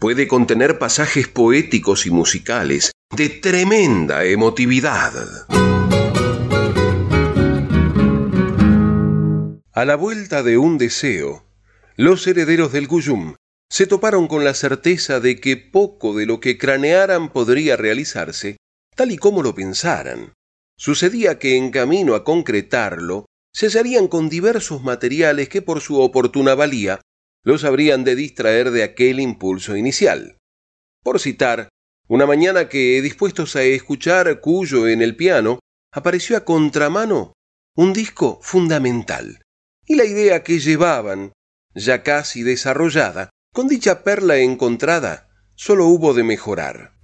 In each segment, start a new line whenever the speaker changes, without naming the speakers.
puede contener pasajes poéticos y musicales de tremenda emotividad. A la vuelta de un deseo, los herederos del Cuyum se toparon con la certeza de que poco de lo que cranearan podría realizarse tal y como lo pensaran. Sucedía que en camino a concretarlo, se hallarían con diversos materiales que por su oportuna valía los habrían de distraer de aquel impulso inicial. Por citar, una mañana que, dispuestos a escuchar Cuyo en el piano, apareció a contramano un disco fundamental, y la idea que llevaban, ya casi desarrollada, con dicha perla encontrada, sólo hubo de mejorar.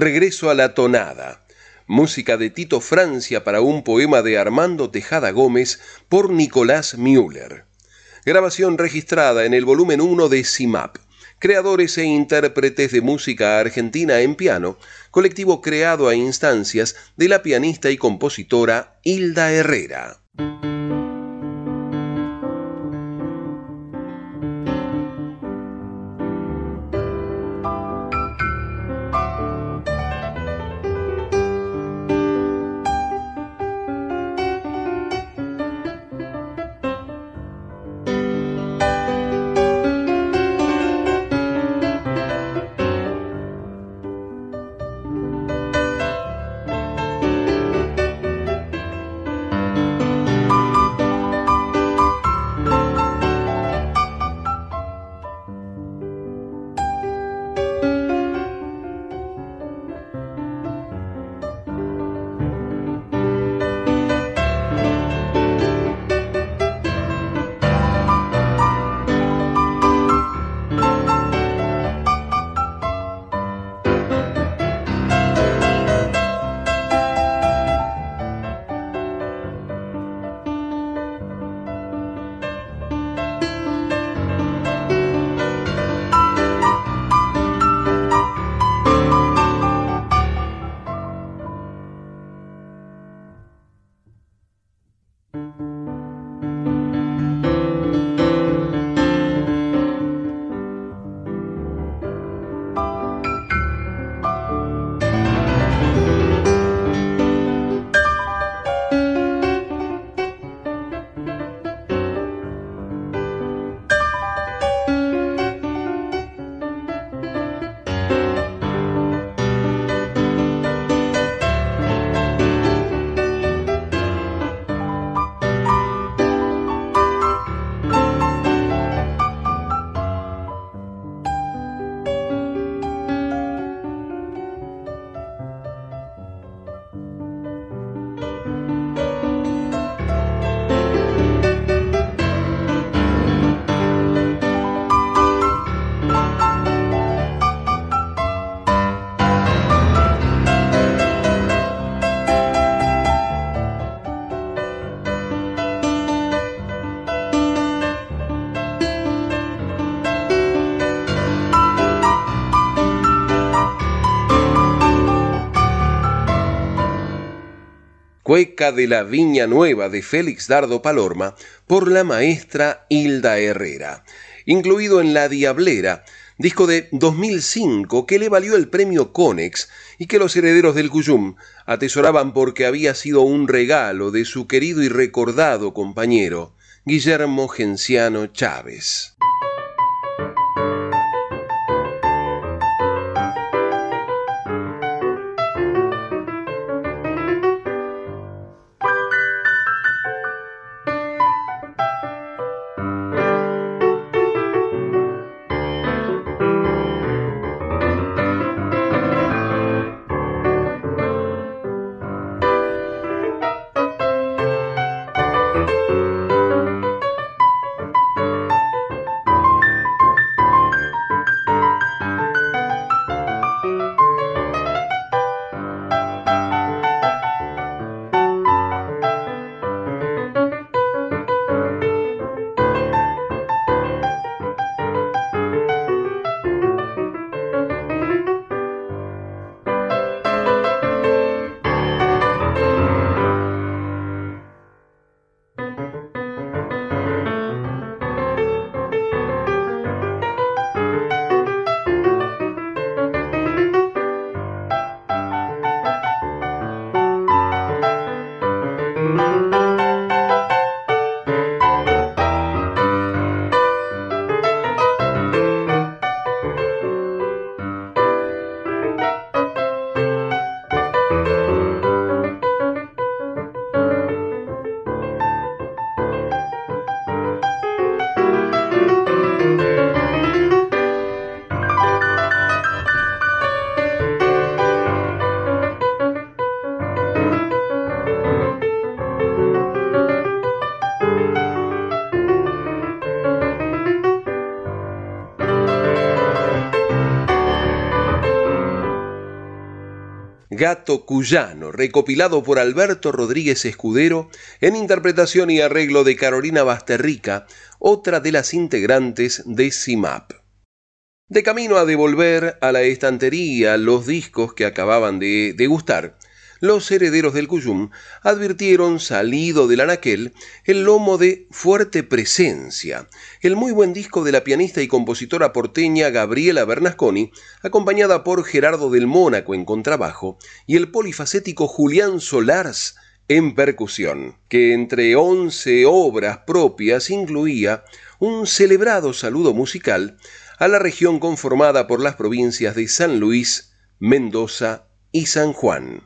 Regreso a la tonada. Música de Tito Francia para un poema de Armando Tejada Gómez por Nicolás Müller. Grabación registrada en el volumen 1 de CIMAP. Creadores e intérpretes de música argentina en piano, colectivo creado a instancias de la pianista y compositora Hilda Herrera. De la Viña Nueva de Félix Dardo Palorma por la maestra Hilda Herrera, incluido en La Diablera, disco de 2005 que le valió el premio Conex y que los herederos del Cuyum atesoraban porque había sido un regalo de su querido y recordado compañero, Guillermo Genciano Chávez. Gato Cuyano, recopilado por Alberto Rodríguez Escudero en interpretación y arreglo de Carolina Basterrica, otra de las integrantes de CIMAP. De camino a devolver a la estantería los discos que acababan de degustar, los herederos del Cuyum advirtieron, salido del anaquel, el lomo de Fuerte Presencia, el muy buen disco de la pianista y compositora porteña Gabriela Bernasconi, acompañada por Gerardo del Mónaco en contrabajo y el polifacético Julián Solars en percusión, que entre once obras propias incluía un celebrado saludo musical a la región conformada por las provincias de San Luis, Mendoza y San Juan.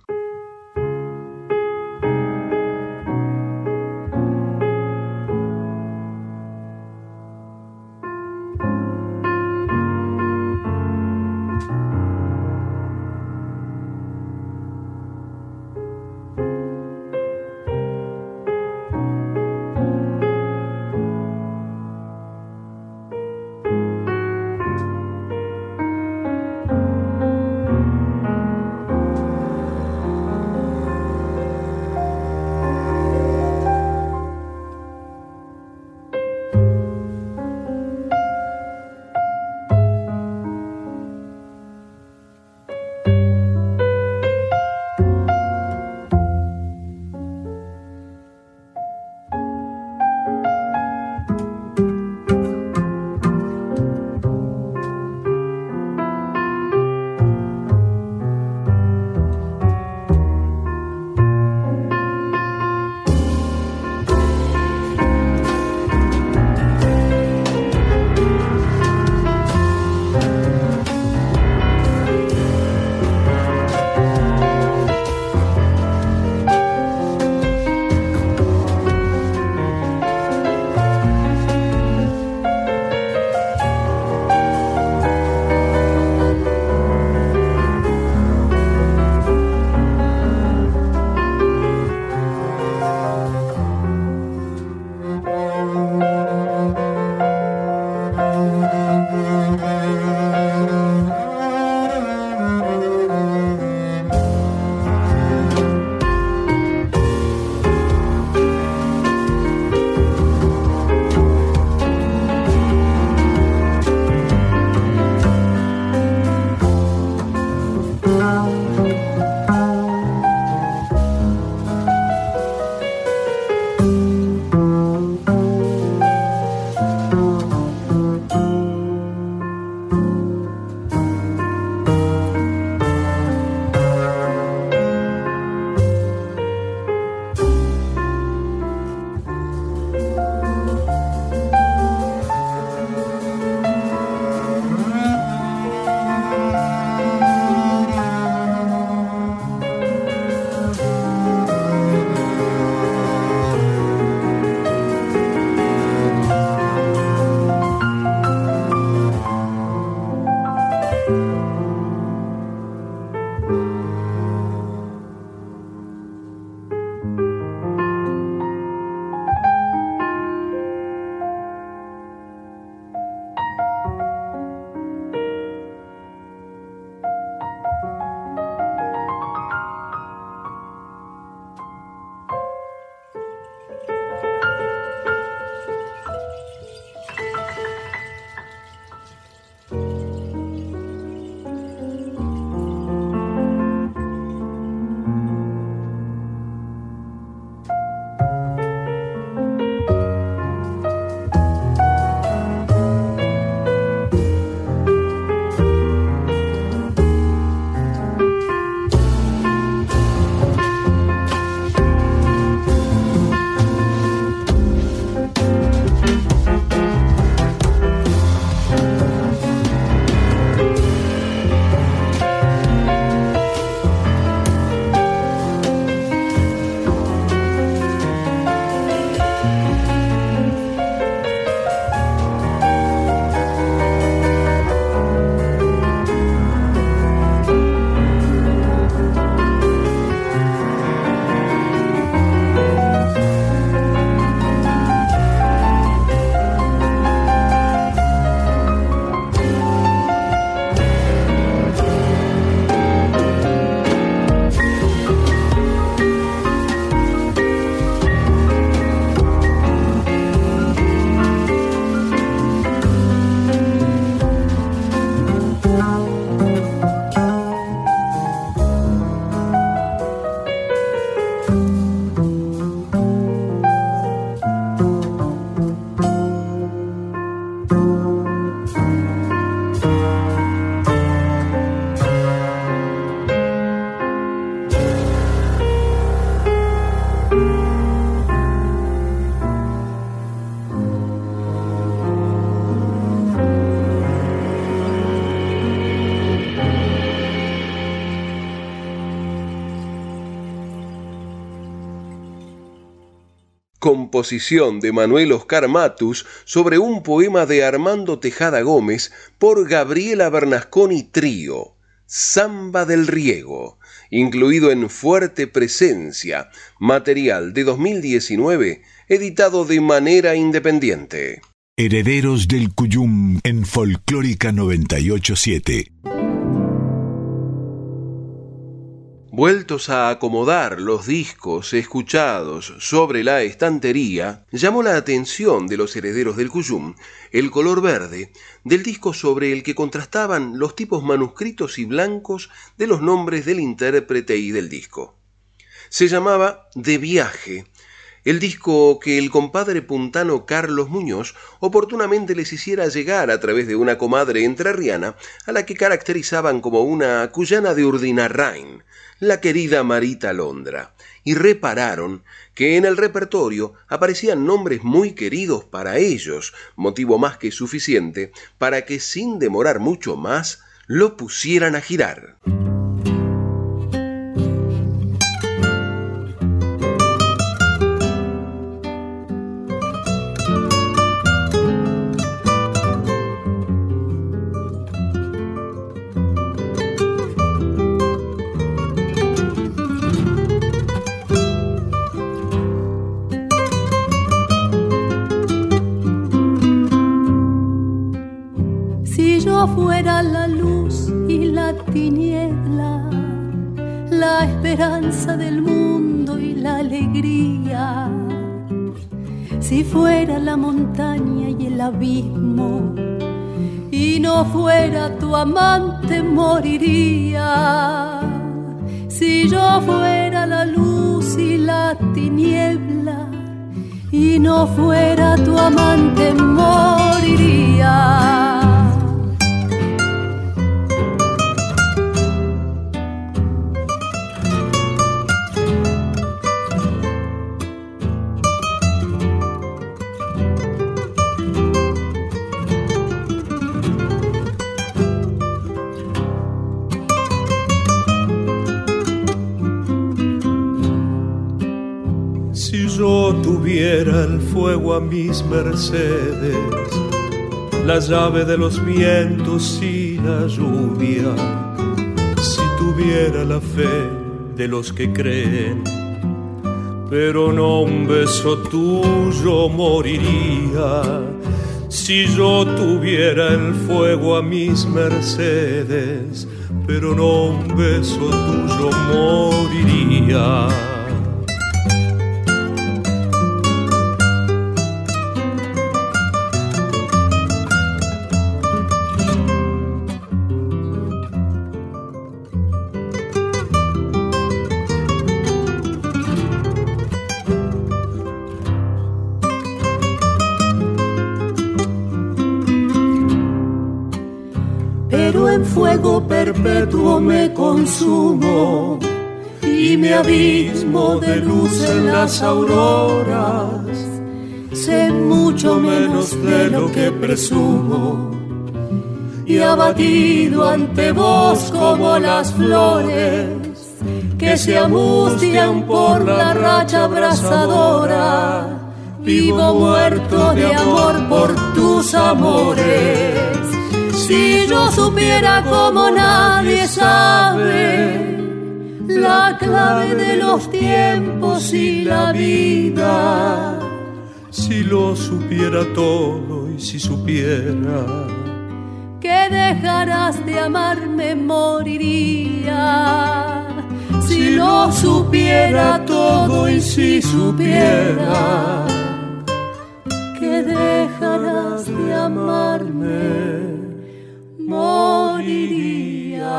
De Manuel Oscar Matus sobre un poema de Armando Tejada Gómez por Gabriela Bernasconi Trío, Samba del Riego, incluido en Fuerte Presencia, material de 2019, editado de manera independiente.
Herederos del Cuyum en Folclórica 987.
Vueltos a acomodar los discos escuchados sobre la estantería, llamó la atención de los herederos del Cuyum el color verde del disco sobre el que contrastaban los tipos manuscritos y blancos de los nombres del intérprete y del disco. Se llamaba De Viaje, el disco que el compadre puntano Carlos Muñoz oportunamente les hiciera llegar a través de una comadre entrerriana a la que caracterizaban como una cuyana de Urdinarrain, la querida Marita Londra, y repararon que en el repertorio aparecían nombres muy queridos para ellos, motivo más que suficiente para que sin demorar mucho más lo pusieran a girar.
Tiniebla, la esperanza del mundo y la alegría. Si fuera la montaña y el abismo, y no fuera tu amante, moriría. Si yo fuera la luz y la tiniebla, y no fuera tu amante, moriría.
A mis mercedes, la llave de los vientos y la lluvia, si tuviera la fe de los que creen, pero no un beso tuyo moriría. Si yo tuviera el fuego a mis mercedes, pero no un beso tuyo moriría.
Perpetuo me consumo y me abismo de luz en las auroras. Sé mucho menos de lo que presumo y abatido ante vos como las flores que se angustian por la racha abrasadora. Vivo muerto de amor por tus amores si yo supiera como nadie sabe la clave de los tiempos y la vida.
Si lo supiera todo y si supiera
que dejarás de amarme moriría. Si lo supiera todo y si supiera que dejarás de amarme moriría.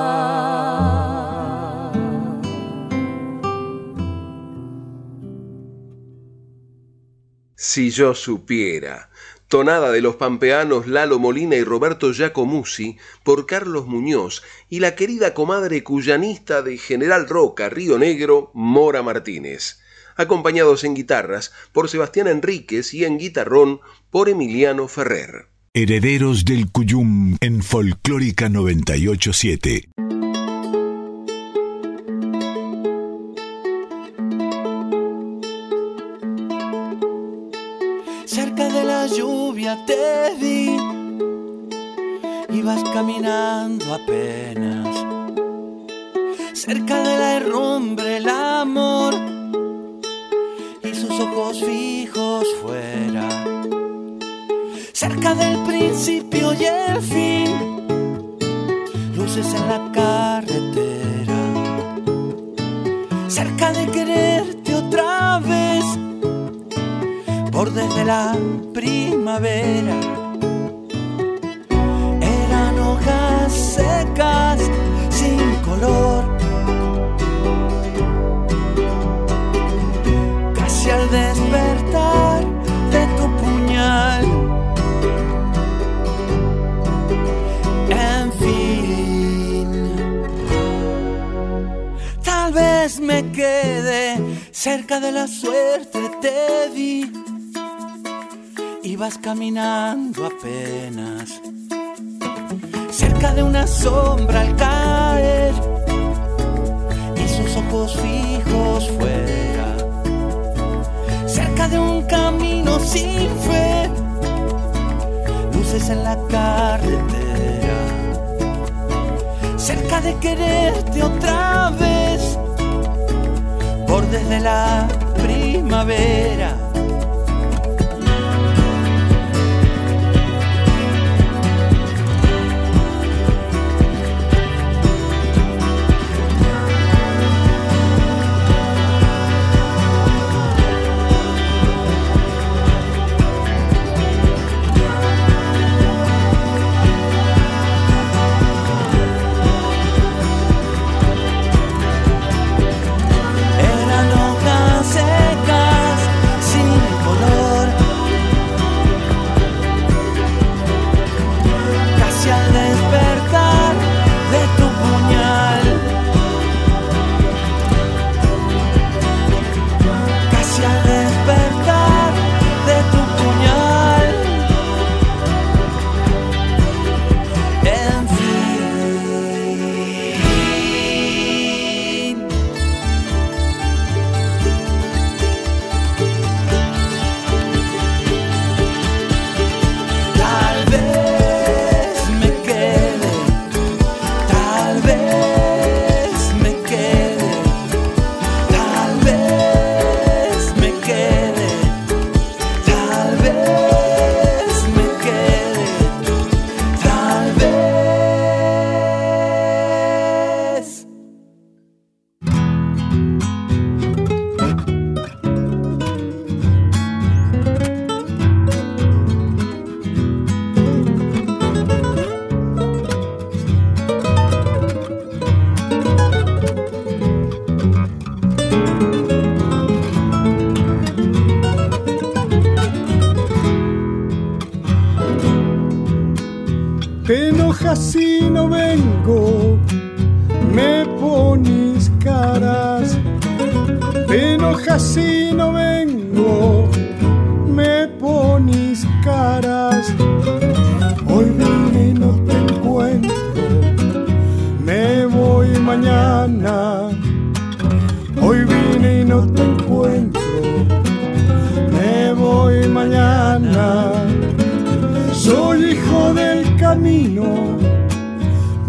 Si yo supiera. Tonada de los pampeanos Lalo Molina y Roberto Giacomuzzi por Carlos Muñoz y la querida comadre cuyanista de General Roca, Río Negro, Mora Martínez. Acompañados en guitarras por Sebastián Enríquez y en guitarrón por Emiliano Ferrer.
Herederos del Cuyum en Folclórica 987.
Cerca de la lluvia te vi, ibas caminando apenas. Cerca de la herrumbre el amor y sus ojos fijos fuera Cerca del principio y el fin, luces en la carretera. Cerca de quererte otra vez, bordes de la primavera. Secas quede cerca de la suerte, te vi. Ibas caminando apenas. Cerca de una sombra al caer. Y sus ojos fijos fuera, cerca de un camino sin fe, luces en la carretera, cerca de quererte otra vez, bordes de la primavera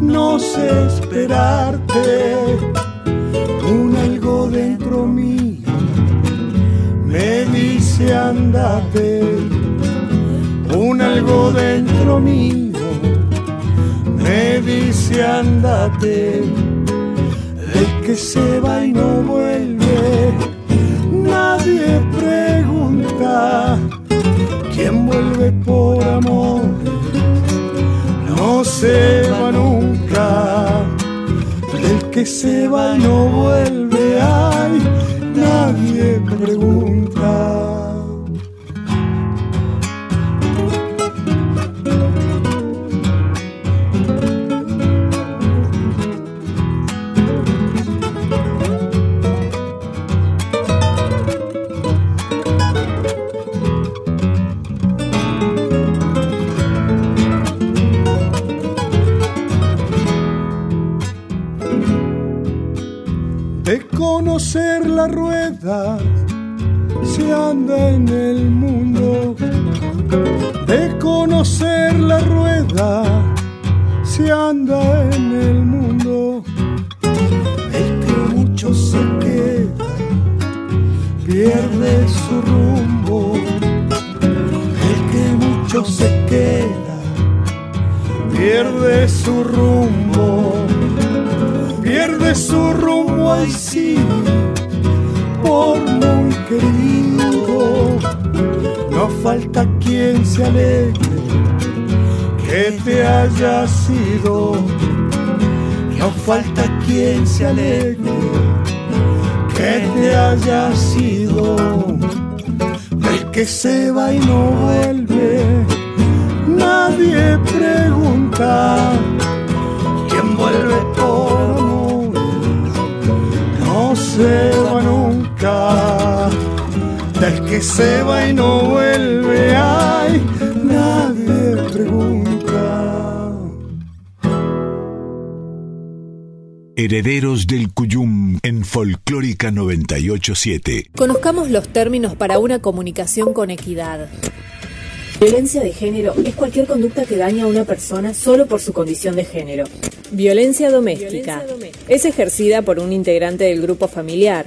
no sé esperarte, un algo dentro mío me dice andate, un algo dentro mío me dice andate, el que se va y no vuelve, nadie pregunta. Quién vuelve se va nunca, del que se va no vuelve. verdad se anda en el mundo de conocer la rueda se anda en el mundo.
El que mucho se
queda pierde su rumbo. El que mucho se queda pierde su rumbo. Pierde su rumbo y sí. Falta quien se alegre que te haya sido, no falta quien se alegre que te haya sido, el que se va y no vuelve nadie pregunta. Quién vuelve por amor. No del que se va y no vuelve, ay, nadie pregunta.
Herederos del Cuyum en Folclórica 987.
Conozcamos los términos para una comunicación con equidad. Violencia de género es cualquier conducta que daña a una persona solo por su condición de género. Violencia doméstica es ejercida por un integrante del grupo familiar,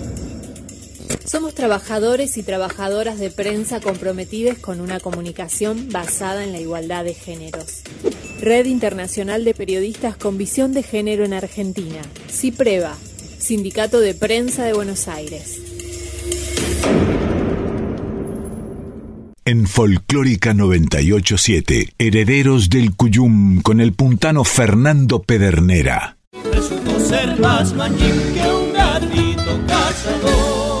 Somos trabajadores y trabajadoras de prensa comprometidos con una comunicación basada en la igualdad de géneros. Red Internacional de Periodistas con Visión de Género en Argentina. CIPREVA, Sindicato de Prensa de Buenos Aires.
En Folclórica 987, Herederos del Cuyum con el puntano Fernando Pedernera.
Resultó ser más mañín que un gatito cazador.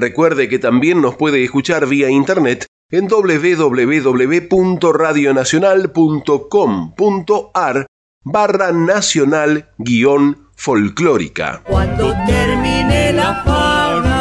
Recuerde que también nos puede escuchar vía internet en www.radionacional.com.ar barra nacional guion folclórica.
Cuando termine la fauna.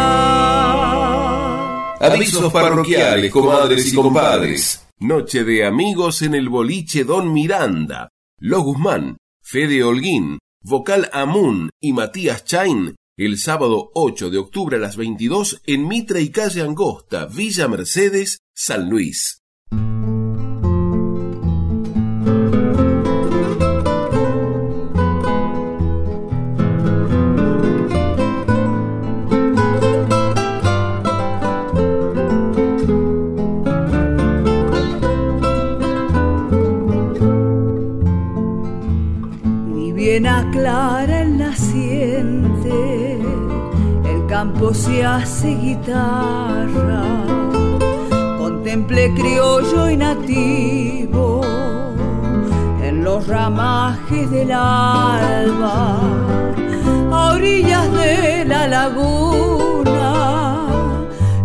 Avisos parroquiales, comadres y compadres. Noche de amigos en el boliche Don Miranda. Los Guzmán, Fede Holguín, Vocal Amun y Matías Chain el sábado 8 de octubre a las 22 en Mitre y Calle Angosta, Villa Mercedes, San Luis.
Bien aclara campo se hace guitarra, contemple criollo y nativo en los ramajes del alba, a orillas de la laguna,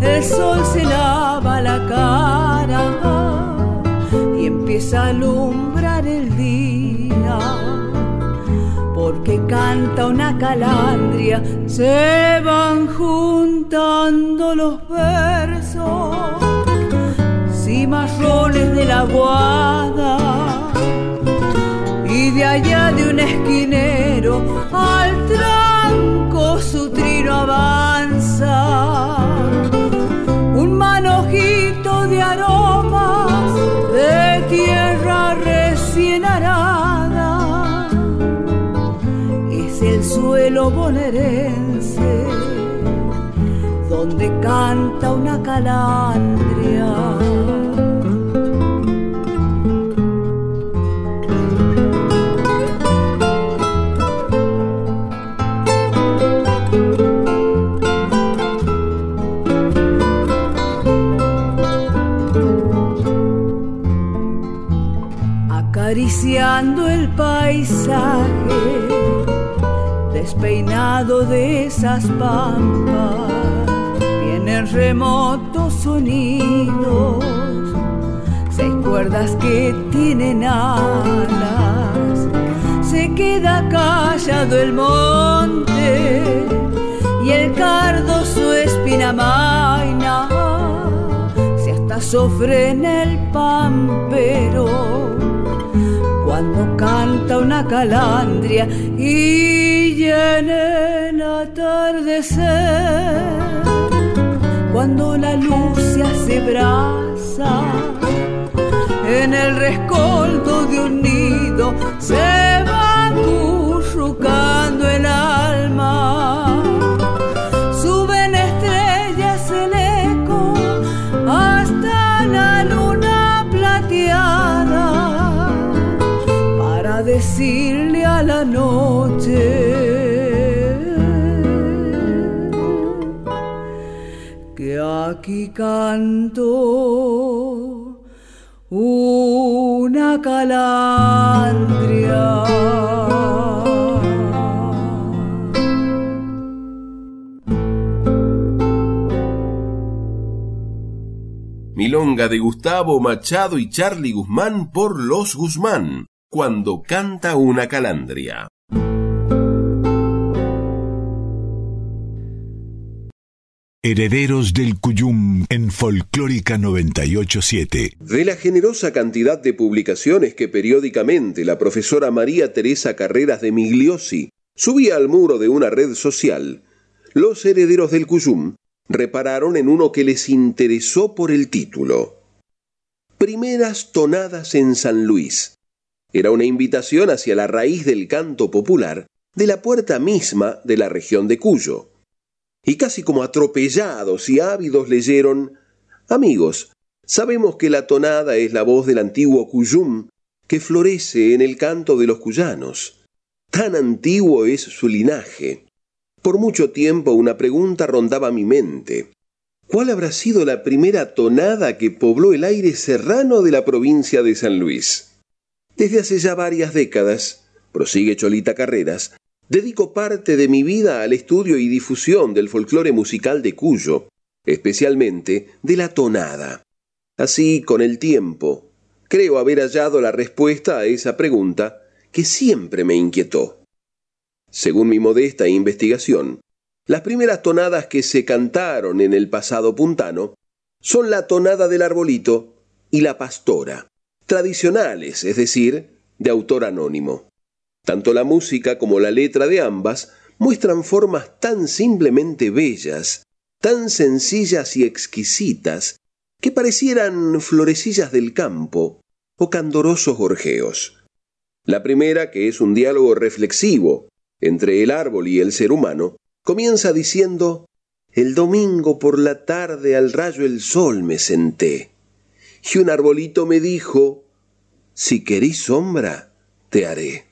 el sol se lava la cara y empieza a alumbrar el día porque canta una calandria, se van juntando los versos, cimarrones de la guada, y de allá de un esquinero al tranco su trino avanza, bonaerense donde canta una calandria. Acariciando el paisaje despeinado de esas pampas, vienen remotos sonidos, seis cuerdas que tienen alas, manchado el monte y el cardo su espina se hasta sofrena el pampero cuando canta una calandria y en el atardecer cuando la luz se hace brasa en el rescoldo de un nido se va acurrucando el alma. Suben estrellas el eco hasta la luna plateada para decirle a la noche aquí canto una calandria.
Milonga de Gustavo Machado y Charlie Guzmán por Los Guzmán, cuando canta una calandria.
Herederos del Cuyum en Folclórica 987.
De la generosa cantidad de publicaciones que periódicamente la profesora María Teresa Carreras de Migliosi subía al muro de una red social, los herederos del Cuyum repararon en uno que les interesó por el título. Primeras tonadas en San Luis. Era una invitación hacia la raíz del canto popular de la puerta misma de la región de Cuyo y casi como atropellados y ávidos leyeron Amigos, sabemos que la tonada es la voz del antiguo Cuyum que florece en el canto de los cuyanos. Tan antiguo es su linaje. Por mucho tiempo una pregunta rondaba mi mente. ¿Cuál habrá sido la primera tonada que pobló el aire serrano de la provincia de San Luis? Desde hace ya varias décadas, prosigue Cholita Carreras, Dedico parte de mi vida al estudio y difusión del folclore musical de Cuyo, especialmente de la tonada. Así, con el tiempo, creo haber hallado la respuesta a esa pregunta que siempre me inquietó. Según mi modesta investigación, las primeras tonadas que se cantaron en el pasado puntano son la tonada del arbolito y la pastora, tradicionales, es decir, de autor anónimo. Tanto la música como la letra de ambas muestran formas tan simplemente bellas, tan sencillas y exquisitas, que parecieran florecillas del campo o candorosos gorjeos. La primera, que es un diálogo reflexivo entre el árbol y el ser humano, comienza diciendo El domingo por la tarde al rayo el sol me senté, y un arbolito me dijo Si querís sombra, te haré.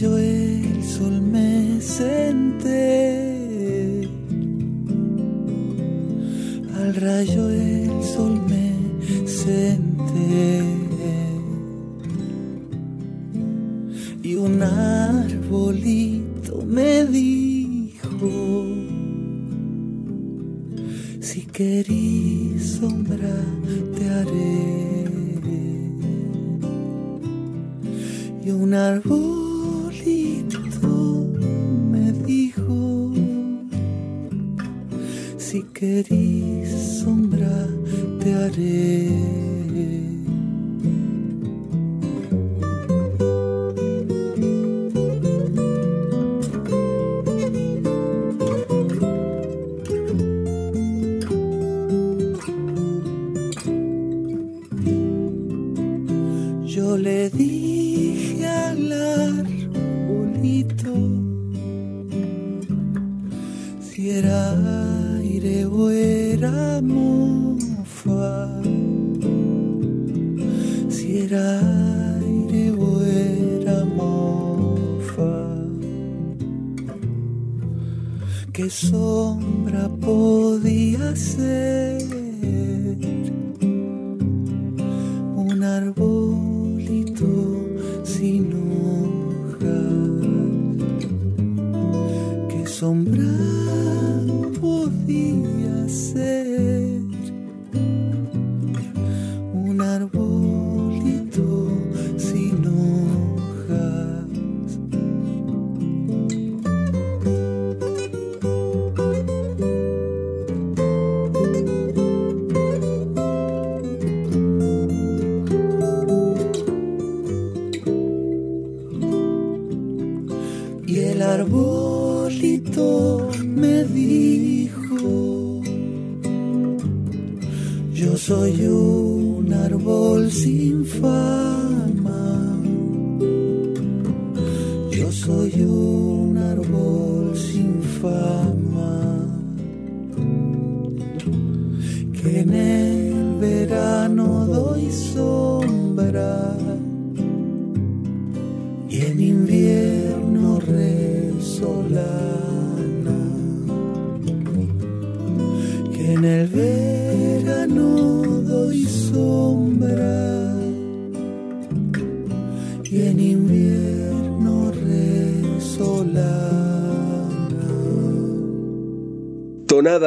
Rayo el sol me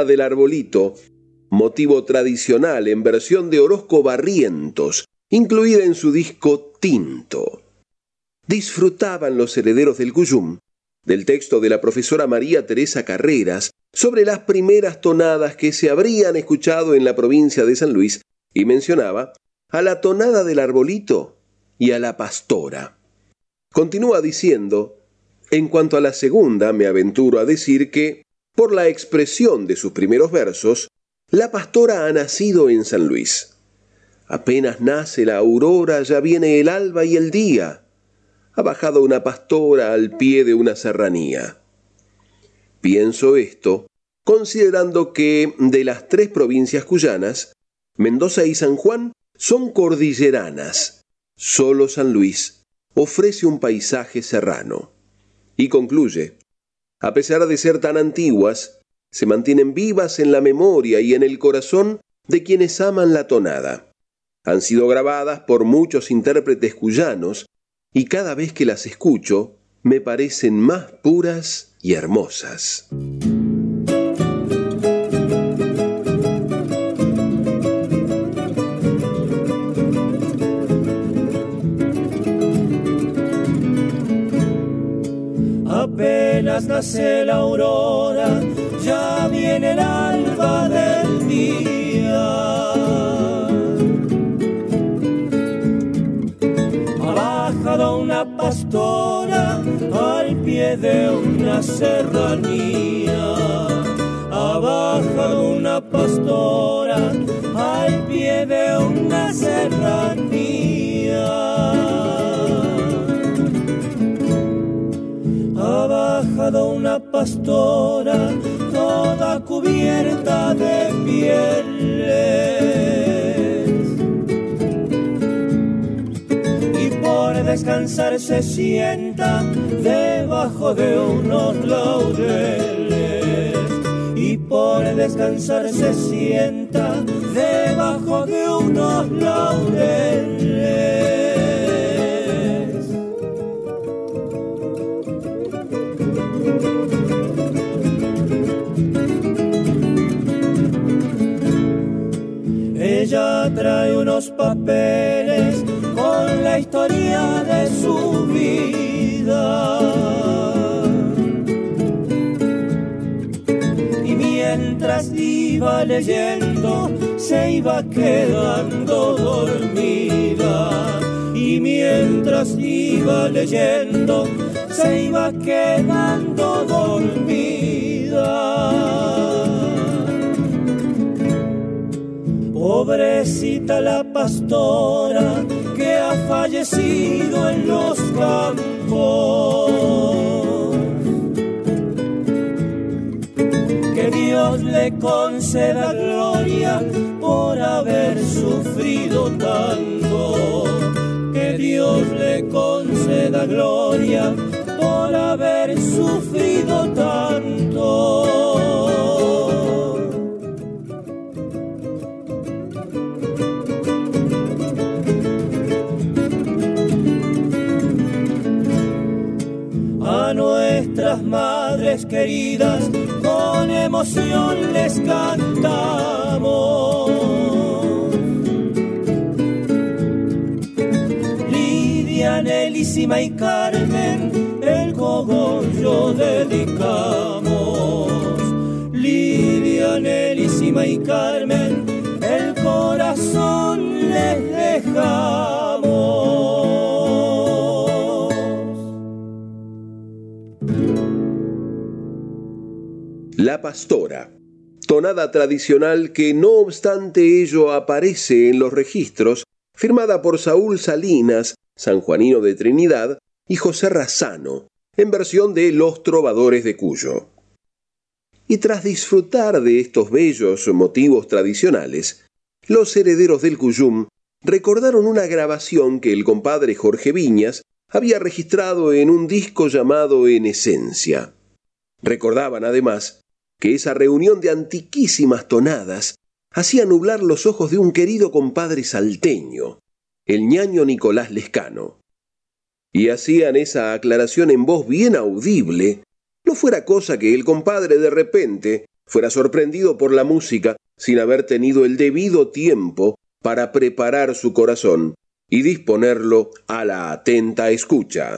Del arbolito, motivo tradicional en versión de Orozco Barrientos, incluida en su disco Tinto. Disfrutaban los herederos del Cuyum del texto de la profesora María Teresa Carreras sobre las primeras tonadas que se habrían escuchado en la provincia de San Luis y mencionaba a la tonada del arbolito y a la pastora. Continúa diciendo, en cuanto a la segunda, me aventuro a decir que, por la expresión de sus primeros versos, la pastora ha nacido en San Luis. Apenas nace la aurora, ya viene el alba y el día. Ha bajado una pastora al pie de una serranía. Pienso esto considerando que de las tres provincias cuyanas, Mendoza y San Juan son cordilleranas. Solo San Luis ofrece un paisaje serrano. Y concluye, a pesar de ser tan antiguas, se mantienen vivas en la memoria y en el corazón de quienes aman la tonada. Han sido grabadas por muchos intérpretes cuyanos y cada vez que las escucho me parecen más puras y hermosas.
Apenas nace la aurora, ya viene el alba del día. Ha bajado una pastora al pie de una serranía. Ha bajado una pastora al pie de una serranía. Bajado una pastora toda cubierta de pieles. Y por descansar se sienta debajo de unos laureles. Y por descansar se sienta debajo de unos laureles Ella trae unos papeles con la historia de su vida. Y mientras iba leyendo, se iba quedando dormida. Y mientras iba leyendo, se iba quedando dormida. Pobrecita la pastora que ha fallecido en los campos. Que Dios le conceda gloria por haber sufrido tanto. Que Dios le conceda gloria por haber sufrido tanto. Queridas, con emoción les cantamos. Lidia, Nelísima y Carmen, el cogollo dedicamos. Lidia, Nelísima y Carmen, el corazón les dejamos.
La Pastora, tonada tradicional que no obstante ello aparece en los registros, firmada por Saúl Salinas, sanjuanino de Trinidad, y José Razano, en versión de Los Trovadores de Cuyo. Y tras disfrutar de estos bellos motivos tradicionales, los herederos del Cuyum recordaron una grabación que el compadre Jorge Viñas había registrado en un disco llamado En Esencia. Recordaban además que esa reunión de antiquísimas tonadas hacía nublar los ojos de un querido compadre salteño, el ñaño Nicolás Lescano. Y hacían esa aclaración en voz bien audible, no fuera cosa que el compadre de repente fuera sorprendido por la música sin haber tenido el debido tiempo para preparar su corazón y disponerlo a la atenta escucha.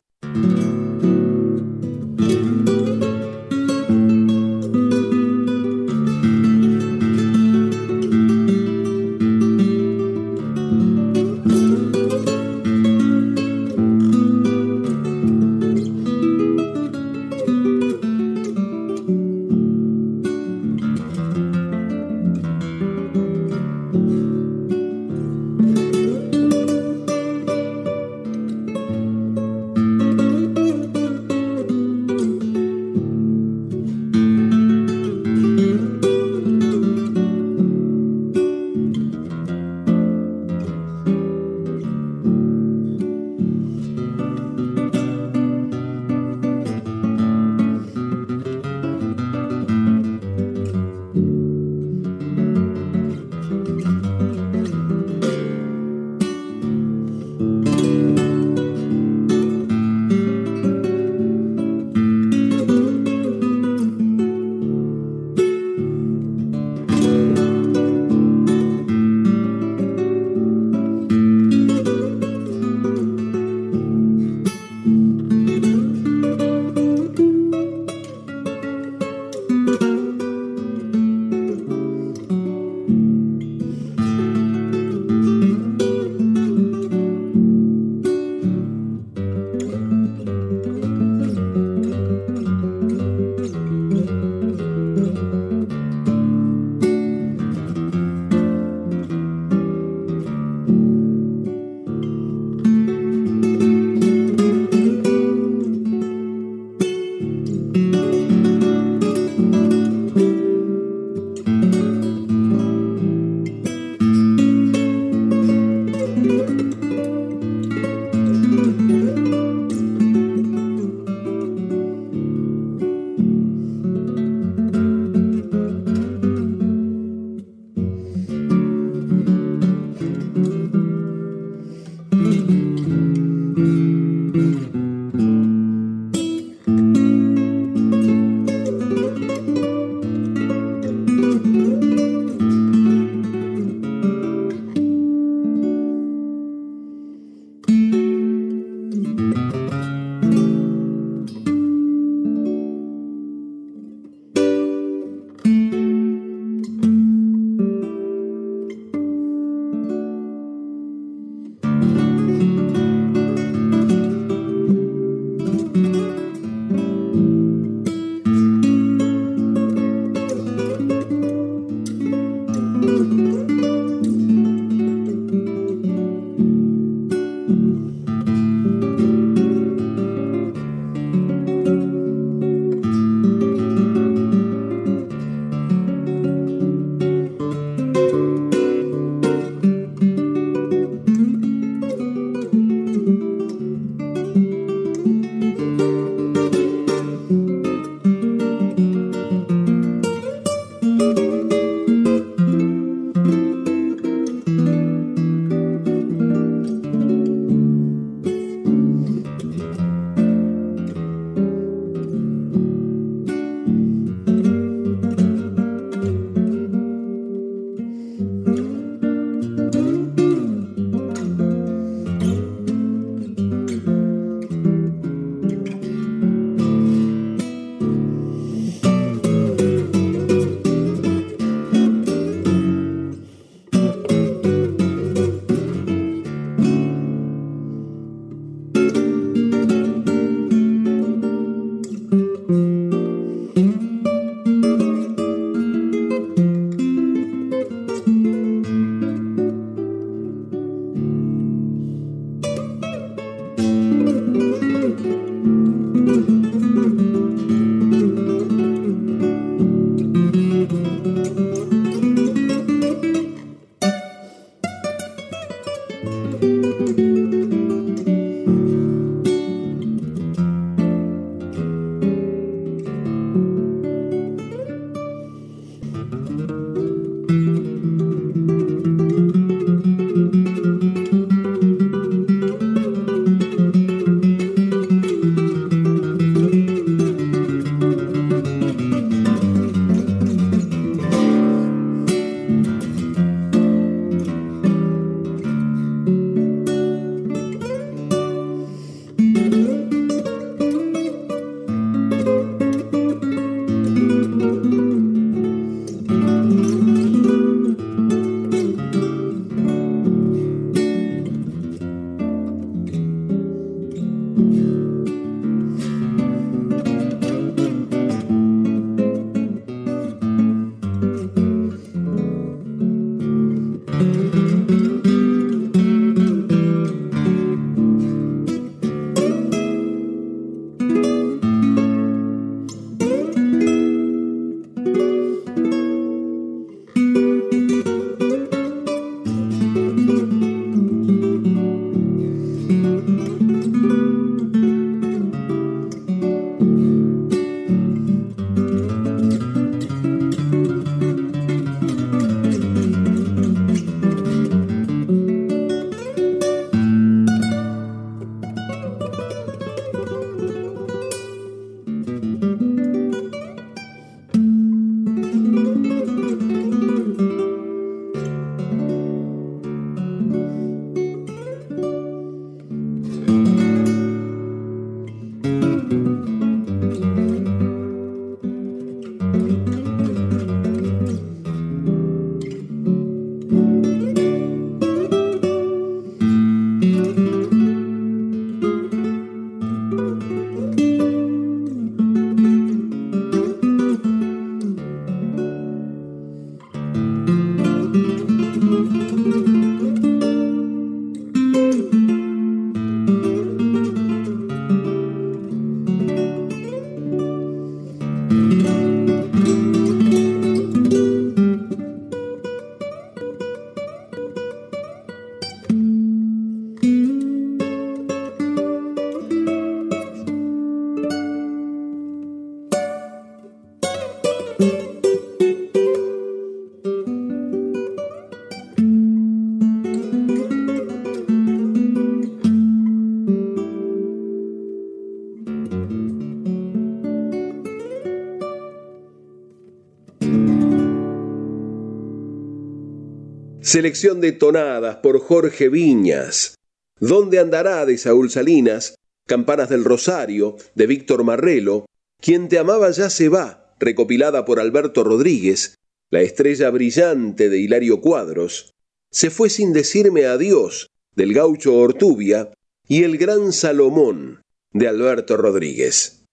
Selección de tonadas por Jorge Viñas. ¿Dónde andará de Saúl Salinas? Campanas del Rosario de Víctor Marrelo. Quien te amaba ya se va, recopilada por Alberto Rodríguez. La estrella brillante de Hilario Cuadros. Se fue sin decirme adiós del gaucho Ortubia y el gran Salomón de Alberto Rodríguez.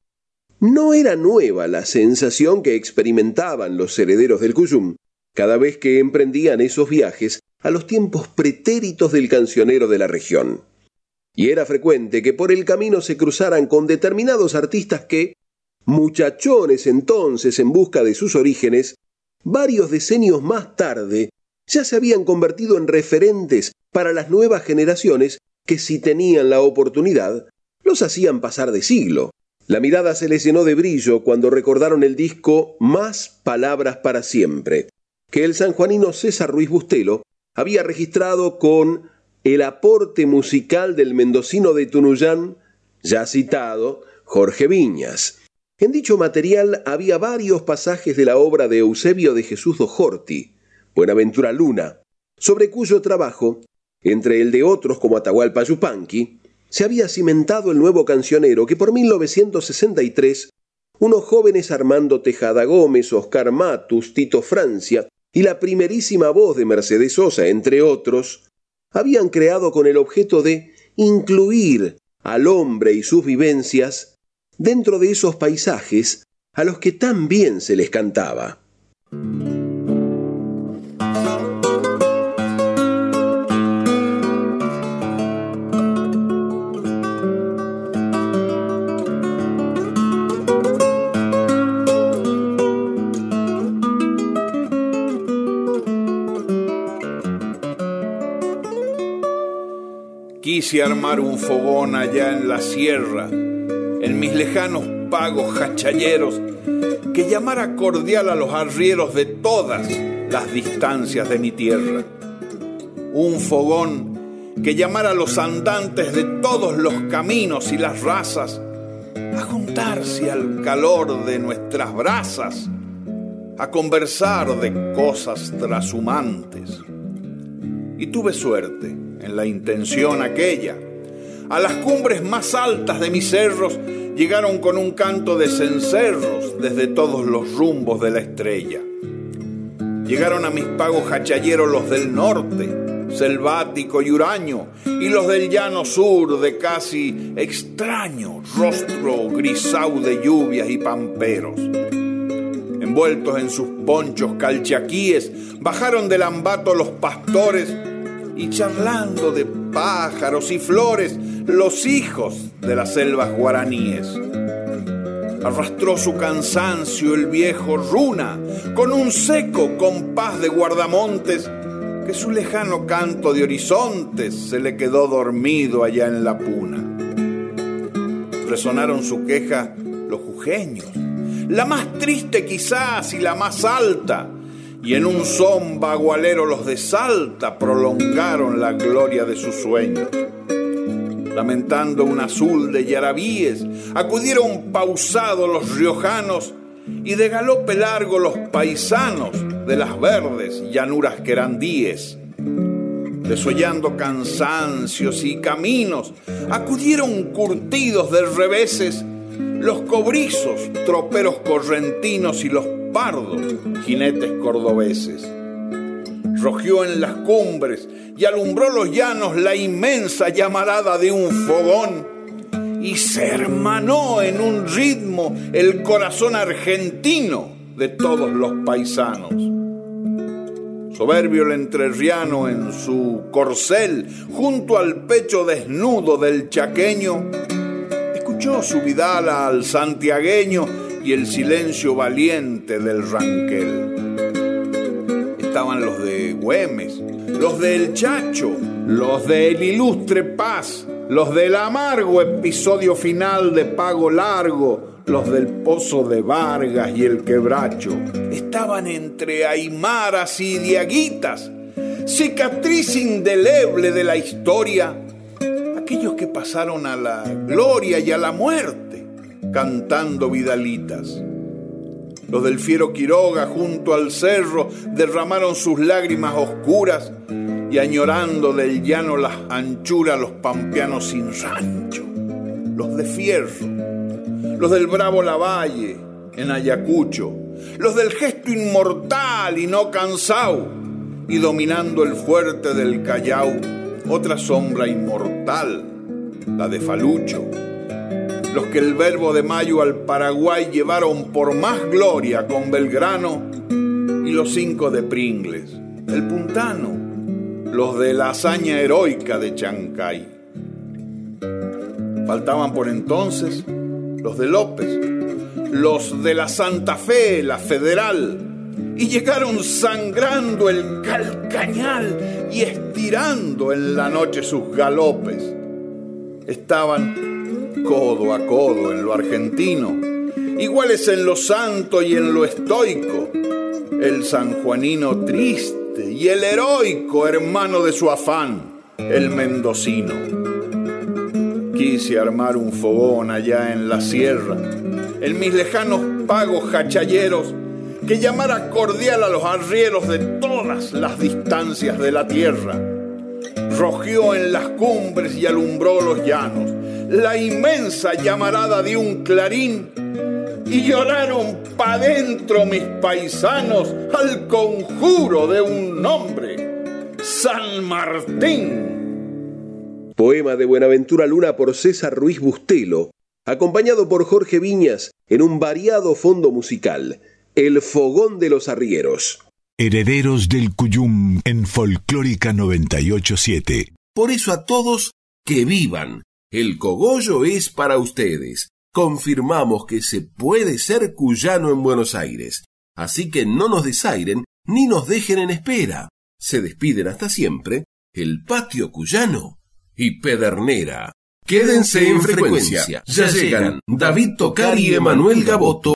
No era nueva la sensación que experimentaban los herederos del Cuyum cada vez que emprendían esos viajes a los tiempos pretéritos del cancionero de la región. Y era frecuente que por el camino se cruzaran con determinados artistas que, muchachones entonces en busca de sus orígenes, varios decenios más tarde ya se habían convertido en referentes para las nuevas generaciones que si tenían la oportunidad los hacían pasar de siglo. La mirada se les llenó de brillo cuando recordaron el disco Más Palabras para Siempre, que el sanjuanino César Ruiz Bustelo había registrado con el aporte musical del mendocino de Tunuyán, ya citado, Jorge Viñas. En dicho material había varios pasajes de la obra de Eusebio de Jesús Dojorti, Buenaventura Luna, sobre cuyo trabajo, entre el de otros como Atahualpa Yupanqui, se había cimentado el nuevo cancionero que por 1963 unos jóvenes Armando Tejada Gómez, Oscar Matus, Tito Francia y la primerísima voz de Mercedes Sosa, entre otros, habían creado con el objeto de incluir al hombre y sus vivencias dentro de esos paisajes a los que tan bien se les cantaba.
Armar un fogón allá en la sierra, en mis lejanos pagos hachalleros, que llamara cordial a los arrieros de todas las distancias de mi tierra. Un fogón que llamara a los andantes de todos los caminos y las razas a juntarse al calor de nuestras brasas, a conversar de cosas trashumantes. Y tuve suerte en la intención aquella. A las cumbres más altas de mis cerros llegaron con un canto de cencerros desde todos los rumbos de la estrella. Llegaron a mis pagos hachalleros los del norte, selvático y huraño, y los del llano sur de casi extraño rostro grisau de lluvias y pamperos. Envueltos en sus ponchos calchaquíes, bajaron del ambato los pastores y charlando de pájaros y flores, los hijos de las selvas guaraníes. Arrastró su cansancio el viejo Runa con un seco compás de guardamontes que su lejano canto de horizontes se le quedó dormido allá en la puna. Resonaron su queja los jujeños, la más triste quizás y la más alta, y en un son bagualero los de Salta prolongaron la gloria de sus sueños. Lamentando un azul de yarabíes, acudieron pausados los riojanos y de galope largo los paisanos de las verdes llanuras querandíes. Desollando cansancios y caminos, acudieron curtidos de reveses los cobrizos, troperos correntinos y los jinetes cordobeses. Rogió en las cumbres y alumbró los llanos la inmensa llamarada de un fogón y se hermanó en un ritmo el corazón argentino de todos los paisanos. Soberbio el entrerriano en su corcel, junto al pecho desnudo del chaqueño, escuchó su vidala al santiagueño y el silencio valiente del Ranquel. Estaban los de Güemes, los del Chacho, los del Ilustre Paz, los del amargo episodio final de Pago Largo, los del Pozo de Vargas y el Quebracho. Estaban entre aymaras y diaguitas, cicatriz indeleble de la historia, aquellos que pasaron a la gloria y a la muerte cantando vidalitas. Los del fiero Quiroga junto al cerro derramaron sus lágrimas oscuras y añorando del llano las anchuras los pampeanos sin rancho. Los de Fierro, los del Bravo Lavalle en Ayacucho, los del gesto inmortal y no cansado, y dominando el fuerte del Callao, otra sombra inmortal, la de Falucho los que el verbo de Mayo al Paraguay llevaron por más gloria con Belgrano, y los cinco de Pringles, el puntano, los de la hazaña heroica de Chancay. Faltaban por entonces los de López, los de la Santa Fe, la Federal, y llegaron sangrando el calcañal y estirando en la noche sus galopes. Estaban codo a codo en lo argentino, iguales en lo santo y en lo estoico, el sanjuanino triste y el heroico hermano de su afán, el mendocino. Quise armar un fogón allá en la sierra, en mis lejanos pagos hachalleros, que llamara cordial a los arrieros de todas las distancias de la tierra. Rogió en las cumbres y alumbró los llanos la inmensa llamarada de un clarín y lloraron pa' dentro mis paisanos al conjuro de un nombre, San Martín.
Poema de Buenaventura Luna por César Ruiz Bustelo, acompañado por Jorge Viñas en un variado fondo musical, El Fogón de los Arrieros.
Herederos del Cuyum en Folclórica 987.
Por eso a todos que vivan el cogollo es para ustedes. Confirmamos que se puede ser cuyano en Buenos Aires. Así que no nos desairen ni nos dejen en espera. Se despiden hasta siempre el patio cuyano y Pedernera. Quédense en frecuencia. Ya llegan David Tocar y Emanuel Gaboto